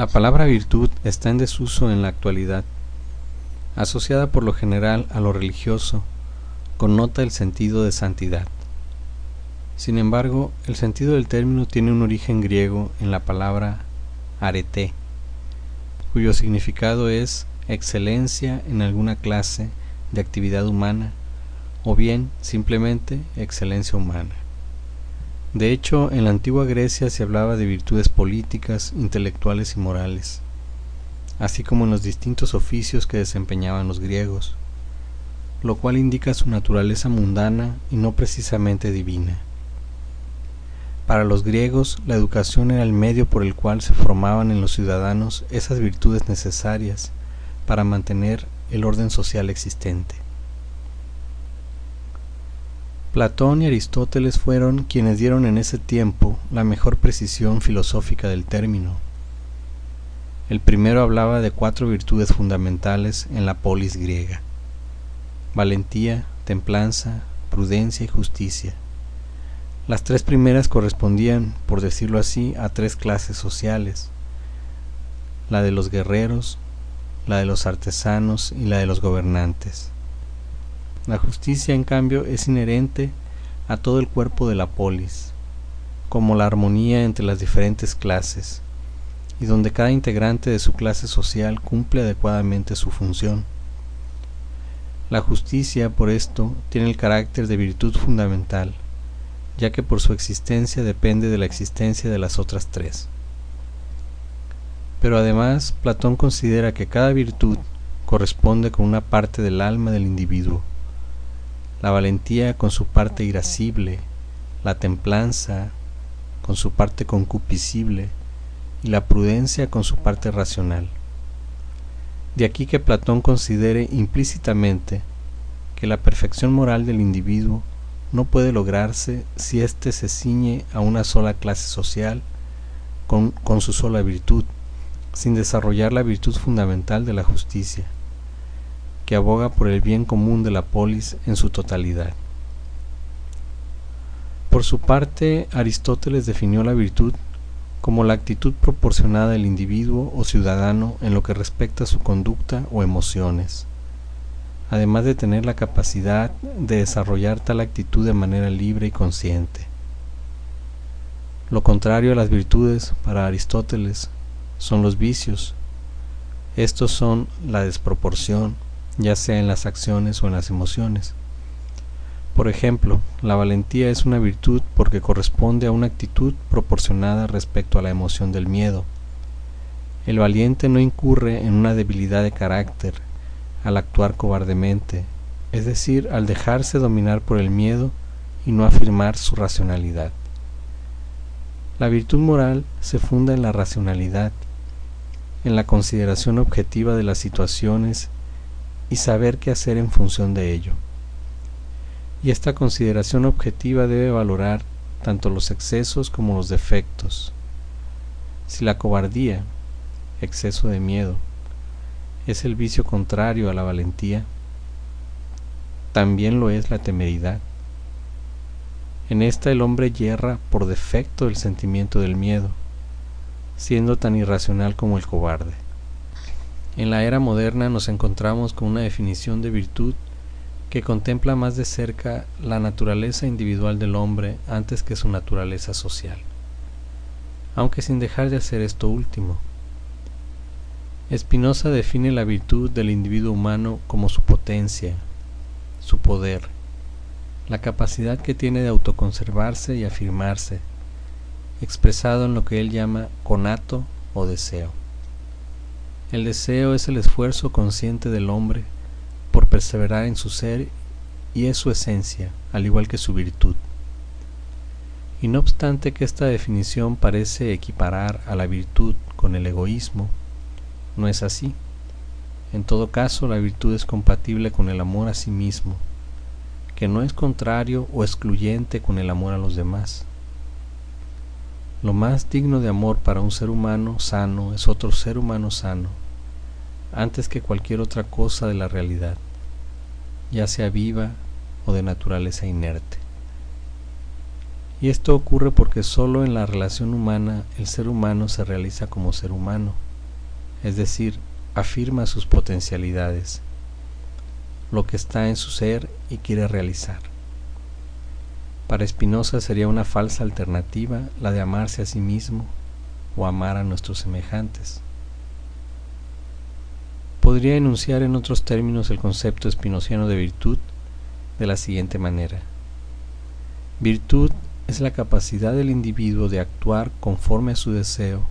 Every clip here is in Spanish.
La palabra virtud está en desuso en la actualidad. Asociada por lo general a lo religioso, connota el sentido de santidad. Sin embargo, el sentido del término tiene un origen griego en la palabra arete, cuyo significado es excelencia en alguna clase de actividad humana o bien simplemente excelencia humana. De hecho, en la antigua Grecia se hablaba de virtudes políticas, intelectuales y morales, así como en los distintos oficios que desempeñaban los griegos, lo cual indica su naturaleza mundana y no precisamente divina. Para los griegos, la educación era el medio por el cual se formaban en los ciudadanos esas virtudes necesarias para mantener el orden social existente. Platón y Aristóteles fueron quienes dieron en ese tiempo la mejor precisión filosófica del término. El primero hablaba de cuatro virtudes fundamentales en la polis griega. Valentía, templanza, prudencia y justicia. Las tres primeras correspondían, por decirlo así, a tres clases sociales. La de los guerreros, la de los artesanos y la de los gobernantes. La justicia, en cambio, es inherente a todo el cuerpo de la polis, como la armonía entre las diferentes clases, y donde cada integrante de su clase social cumple adecuadamente su función. La justicia, por esto, tiene el carácter de virtud fundamental, ya que por su existencia depende de la existencia de las otras tres. Pero además, Platón considera que cada virtud corresponde con una parte del alma del individuo, la valentía con su parte irascible, la templanza con su parte concupiscible y la prudencia con su parte racional. De aquí que Platón considere implícitamente que la perfección moral del individuo no puede lograrse si éste se ciñe a una sola clase social con, con su sola virtud, sin desarrollar la virtud fundamental de la justicia que aboga por el bien común de la polis en su totalidad. Por su parte, Aristóteles definió la virtud como la actitud proporcionada del individuo o ciudadano en lo que respecta a su conducta o emociones, además de tener la capacidad de desarrollar tal actitud de manera libre y consciente. Lo contrario a las virtudes, para Aristóteles, son los vicios. Estos son la desproporción, ya sea en las acciones o en las emociones. Por ejemplo, la valentía es una virtud porque corresponde a una actitud proporcionada respecto a la emoción del miedo. El valiente no incurre en una debilidad de carácter al actuar cobardemente, es decir, al dejarse dominar por el miedo y no afirmar su racionalidad. La virtud moral se funda en la racionalidad, en la consideración objetiva de las situaciones y saber qué hacer en función de ello. Y esta consideración objetiva debe valorar tanto los excesos como los defectos. Si la cobardía, exceso de miedo, es el vicio contrario a la valentía, también lo es la temeridad. En esta el hombre yerra por defecto el sentimiento del miedo, siendo tan irracional como el cobarde. En la era moderna nos encontramos con una definición de virtud que contempla más de cerca la naturaleza individual del hombre antes que su naturaleza social, aunque sin dejar de hacer esto último. Spinoza define la virtud del individuo humano como su potencia, su poder, la capacidad que tiene de autoconservarse y afirmarse, expresado en lo que él llama conato o deseo. El deseo es el esfuerzo consciente del hombre por perseverar en su ser y es su esencia, al igual que su virtud. Y no obstante que esta definición parece equiparar a la virtud con el egoísmo, no es así. En todo caso, la virtud es compatible con el amor a sí mismo, que no es contrario o excluyente con el amor a los demás. Lo más digno de amor para un ser humano sano es otro ser humano sano, antes que cualquier otra cosa de la realidad, ya sea viva o de naturaleza inerte. Y esto ocurre porque solo en la relación humana el ser humano se realiza como ser humano, es decir, afirma sus potencialidades, lo que está en su ser y quiere realizar. Para Spinoza sería una falsa alternativa la de amarse a sí mismo o amar a nuestros semejantes. Podría enunciar en otros términos el concepto espinociano de virtud de la siguiente manera. Virtud es la capacidad del individuo de actuar conforme a su deseo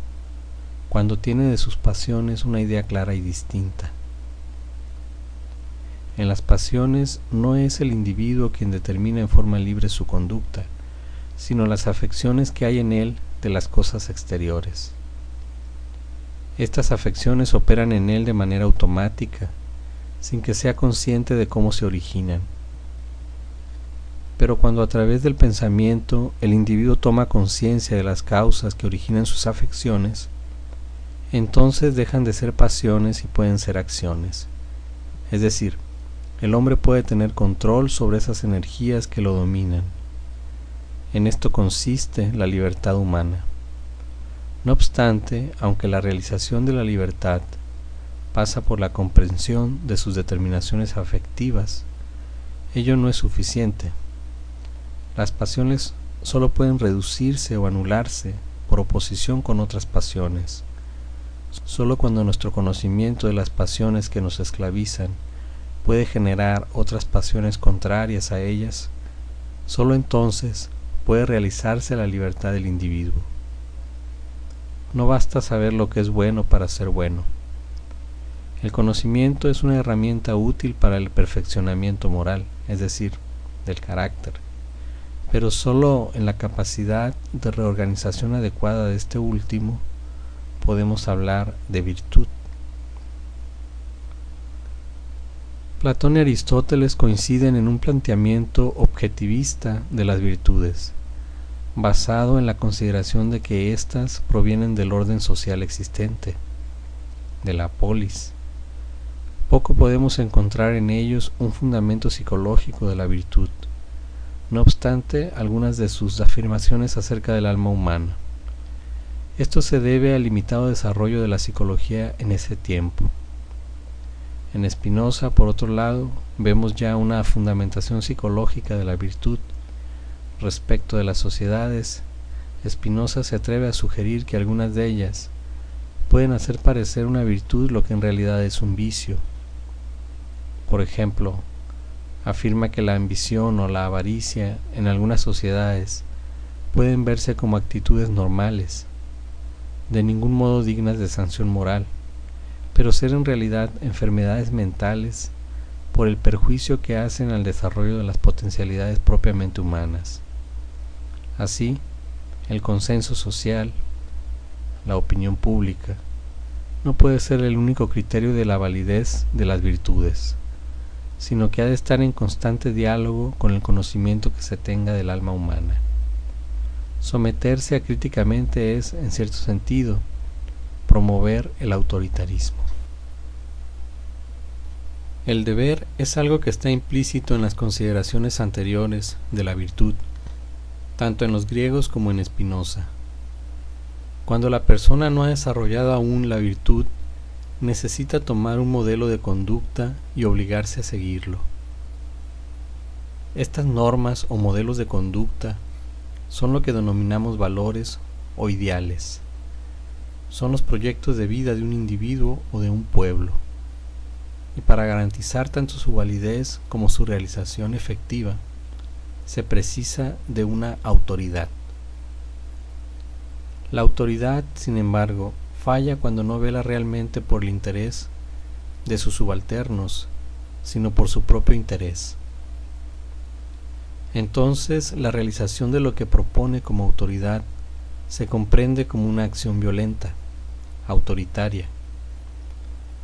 cuando tiene de sus pasiones una idea clara y distinta. En las pasiones no es el individuo quien determina en forma libre su conducta, sino las afecciones que hay en él de las cosas exteriores. Estas afecciones operan en él de manera automática, sin que sea consciente de cómo se originan. Pero cuando a través del pensamiento el individuo toma conciencia de las causas que originan sus afecciones, entonces dejan de ser pasiones y pueden ser acciones. Es decir, el hombre puede tener control sobre esas energías que lo dominan. En esto consiste la libertad humana. No obstante, aunque la realización de la libertad pasa por la comprensión de sus determinaciones afectivas, ello no es suficiente. Las pasiones solo pueden reducirse o anularse por oposición con otras pasiones. Solo cuando nuestro conocimiento de las pasiones que nos esclavizan puede generar otras pasiones contrarias a ellas, solo entonces puede realizarse la libertad del individuo. No basta saber lo que es bueno para ser bueno. El conocimiento es una herramienta útil para el perfeccionamiento moral, es decir, del carácter, pero solo en la capacidad de reorganización adecuada de este último podemos hablar de virtud. Platón y Aristóteles coinciden en un planteamiento objetivista de las virtudes, basado en la consideración de que éstas provienen del orden social existente, de la polis. Poco podemos encontrar en ellos un fundamento psicológico de la virtud, no obstante algunas de sus afirmaciones acerca del alma humana. Esto se debe al limitado desarrollo de la psicología en ese tiempo. En Spinoza, por otro lado, vemos ya una fundamentación psicológica de la virtud. Respecto de las sociedades, Spinoza se atreve a sugerir que algunas de ellas pueden hacer parecer una virtud lo que en realidad es un vicio. Por ejemplo, afirma que la ambición o la avaricia en algunas sociedades pueden verse como actitudes normales, de ningún modo dignas de sanción moral pero ser en realidad enfermedades mentales por el perjuicio que hacen al desarrollo de las potencialidades propiamente humanas. Así, el consenso social, la opinión pública, no puede ser el único criterio de la validez de las virtudes, sino que ha de estar en constante diálogo con el conocimiento que se tenga del alma humana. Someterse a críticamente es, en cierto sentido, promover el autoritarismo. El deber es algo que está implícito en las consideraciones anteriores de la virtud, tanto en los griegos como en Spinoza. Cuando la persona no ha desarrollado aún la virtud, necesita tomar un modelo de conducta y obligarse a seguirlo. Estas normas o modelos de conducta son lo que denominamos valores o ideales. Son los proyectos de vida de un individuo o de un pueblo y para garantizar tanto su validez como su realización efectiva, se precisa de una autoridad. La autoridad, sin embargo, falla cuando no vela realmente por el interés de sus subalternos, sino por su propio interés. Entonces, la realización de lo que propone como autoridad se comprende como una acción violenta, autoritaria,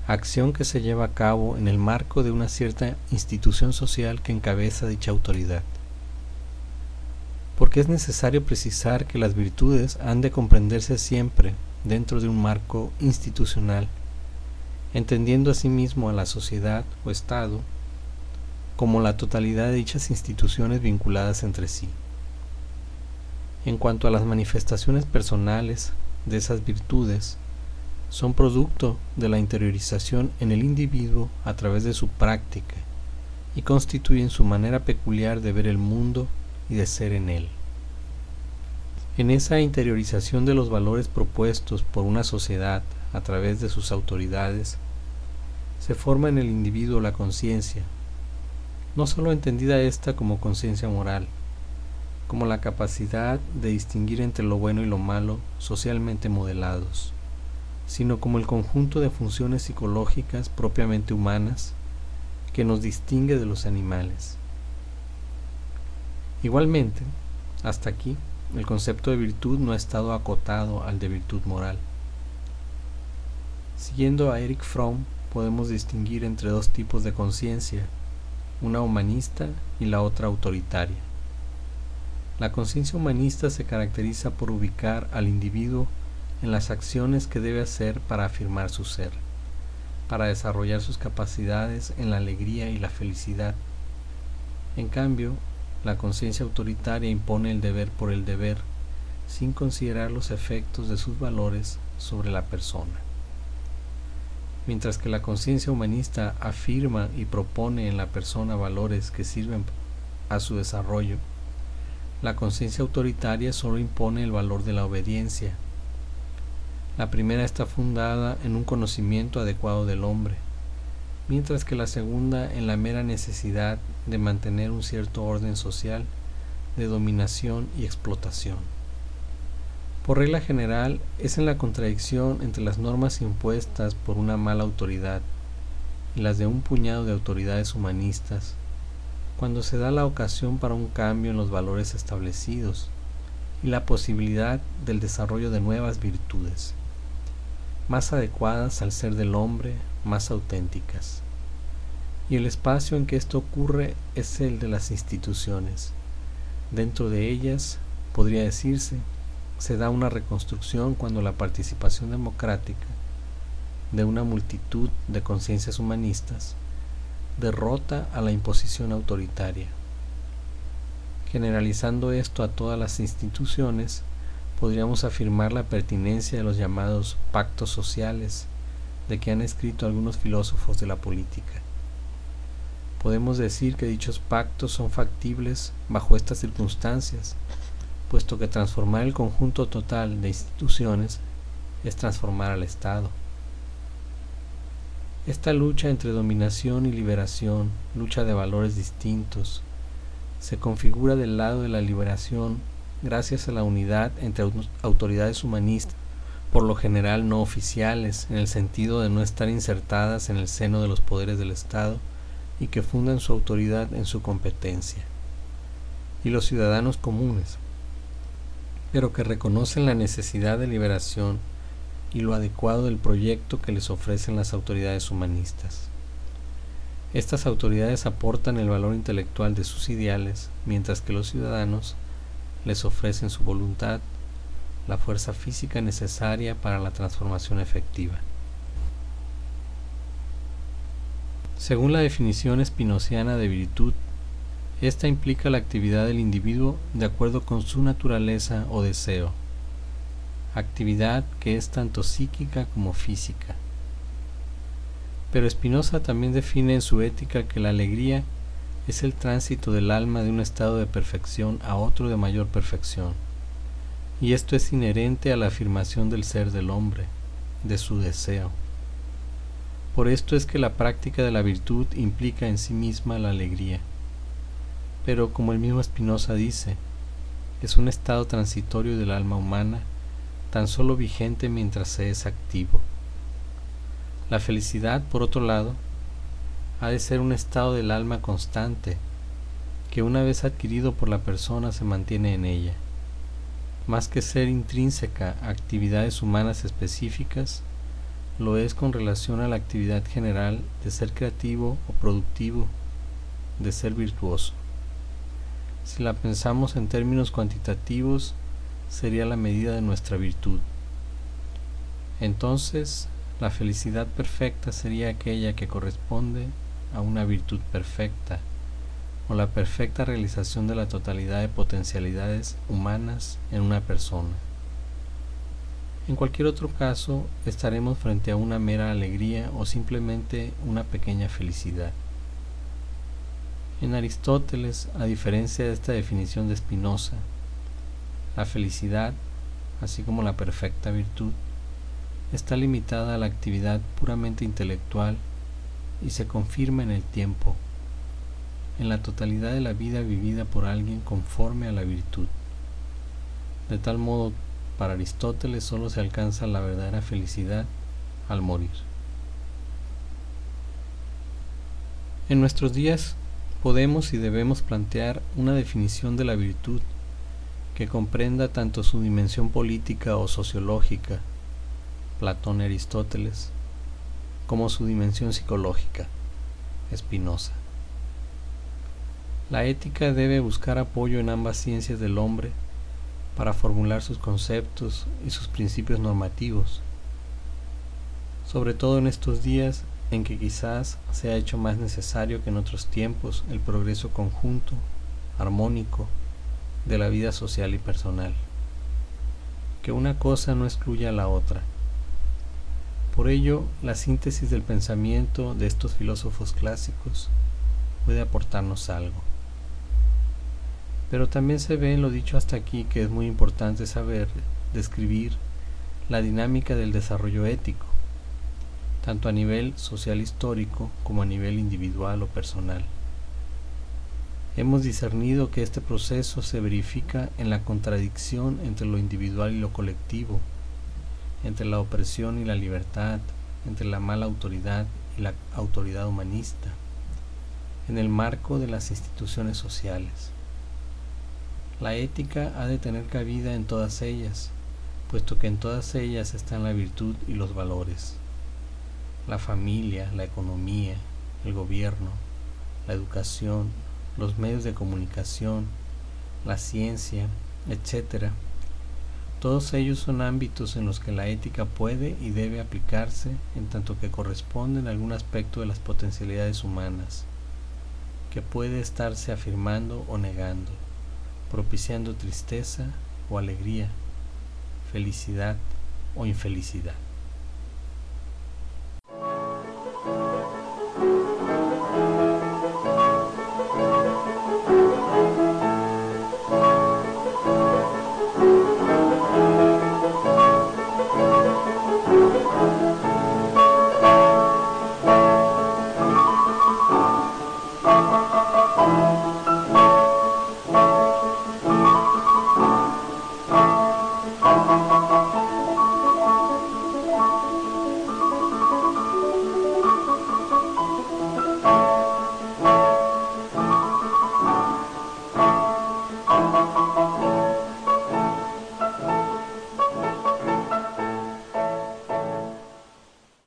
acción que se lleva a cabo en el marco de una cierta institución social que encabeza dicha autoridad. Porque es necesario precisar que las virtudes han de comprenderse siempre dentro de un marco institucional, entendiendo asimismo a la sociedad o Estado como la totalidad de dichas instituciones vinculadas entre sí. En cuanto a las manifestaciones personales de esas virtudes, son producto de la interiorización en el individuo a través de su práctica y constituyen su manera peculiar de ver el mundo y de ser en él. En esa interiorización de los valores propuestos por una sociedad a través de sus autoridades, se forma en el individuo la conciencia, no sólo entendida esta como conciencia moral, como la capacidad de distinguir entre lo bueno y lo malo socialmente modelados, sino como el conjunto de funciones psicológicas propiamente humanas que nos distingue de los animales. Igualmente, hasta aquí, el concepto de virtud no ha estado acotado al de virtud moral. Siguiendo a Eric Fromm, podemos distinguir entre dos tipos de conciencia, una humanista y la otra autoritaria. La conciencia humanista se caracteriza por ubicar al individuo en las acciones que debe hacer para afirmar su ser, para desarrollar sus capacidades en la alegría y la felicidad. En cambio, la conciencia autoritaria impone el deber por el deber, sin considerar los efectos de sus valores sobre la persona. Mientras que la conciencia humanista afirma y propone en la persona valores que sirven a su desarrollo, la conciencia autoritaria solo impone el valor de la obediencia. La primera está fundada en un conocimiento adecuado del hombre, mientras que la segunda en la mera necesidad de mantener un cierto orden social de dominación y explotación. Por regla general, es en la contradicción entre las normas impuestas por una mala autoridad y las de un puñado de autoridades humanistas cuando se da la ocasión para un cambio en los valores establecidos y la posibilidad del desarrollo de nuevas virtudes, más adecuadas al ser del hombre, más auténticas. Y el espacio en que esto ocurre es el de las instituciones. Dentro de ellas, podría decirse, se da una reconstrucción cuando la participación democrática de una multitud de conciencias humanistas derrota a la imposición autoritaria. Generalizando esto a todas las instituciones, podríamos afirmar la pertinencia de los llamados pactos sociales, de que han escrito algunos filósofos de la política. Podemos decir que dichos pactos son factibles bajo estas circunstancias, puesto que transformar el conjunto total de instituciones es transformar al Estado. Esta lucha entre dominación y liberación, lucha de valores distintos, se configura del lado de la liberación gracias a la unidad entre autoridades humanistas, por lo general no oficiales, en el sentido de no estar insertadas en el seno de los poderes del Estado y que fundan su autoridad en su competencia, y los ciudadanos comunes, pero que reconocen la necesidad de liberación y lo adecuado del proyecto que les ofrecen las autoridades humanistas. Estas autoridades aportan el valor intelectual de sus ideales, mientras que los ciudadanos les ofrecen su voluntad, la fuerza física necesaria para la transformación efectiva. Según la definición espinociana de virtud, esta implica la actividad del individuo de acuerdo con su naturaleza o deseo actividad que es tanto psíquica como física. Pero Spinoza también define en su ética que la alegría es el tránsito del alma de un estado de perfección a otro de mayor perfección, y esto es inherente a la afirmación del ser del hombre, de su deseo. Por esto es que la práctica de la virtud implica en sí misma la alegría. Pero como el mismo Spinoza dice, es un estado transitorio del alma humana tan solo vigente mientras se es activo. La felicidad, por otro lado, ha de ser un estado del alma constante, que una vez adquirido por la persona se mantiene en ella. Más que ser intrínseca a actividades humanas específicas, lo es con relación a la actividad general de ser creativo o productivo, de ser virtuoso. Si la pensamos en términos cuantitativos, sería la medida de nuestra virtud. Entonces, la felicidad perfecta sería aquella que corresponde a una virtud perfecta, o la perfecta realización de la totalidad de potencialidades humanas en una persona. En cualquier otro caso, estaremos frente a una mera alegría o simplemente una pequeña felicidad. En Aristóteles, a diferencia de esta definición de Spinoza, la felicidad, así como la perfecta virtud, está limitada a la actividad puramente intelectual y se confirma en el tiempo, en la totalidad de la vida vivida por alguien conforme a la virtud. De tal modo, para Aristóteles solo se alcanza la verdadera felicidad al morir. En nuestros días podemos y debemos plantear una definición de la virtud que comprenda tanto su dimensión política o sociológica, Platón y Aristóteles, como su dimensión psicológica, Spinoza. La ética debe buscar apoyo en ambas ciencias del hombre para formular sus conceptos y sus principios normativos, sobre todo en estos días en que quizás se ha hecho más necesario que en otros tiempos el progreso conjunto, armónico, de la vida social y personal. Que una cosa no excluya a la otra. Por ello, la síntesis del pensamiento de estos filósofos clásicos puede aportarnos algo. Pero también se ve en lo dicho hasta aquí que es muy importante saber describir la dinámica del desarrollo ético, tanto a nivel social histórico como a nivel individual o personal. Hemos discernido que este proceso se verifica en la contradicción entre lo individual y lo colectivo, entre la opresión y la libertad, entre la mala autoridad y la autoridad humanista, en el marco de las instituciones sociales. La ética ha de tener cabida en todas ellas, puesto que en todas ellas están la virtud y los valores. La familia, la economía, el gobierno, la educación, los medios de comunicación, la ciencia, etc. Todos ellos son ámbitos en los que la ética puede y debe aplicarse en tanto que corresponden a algún aspecto de las potencialidades humanas, que puede estarse afirmando o negando propiciando tristeza o alegría, felicidad o infelicidad.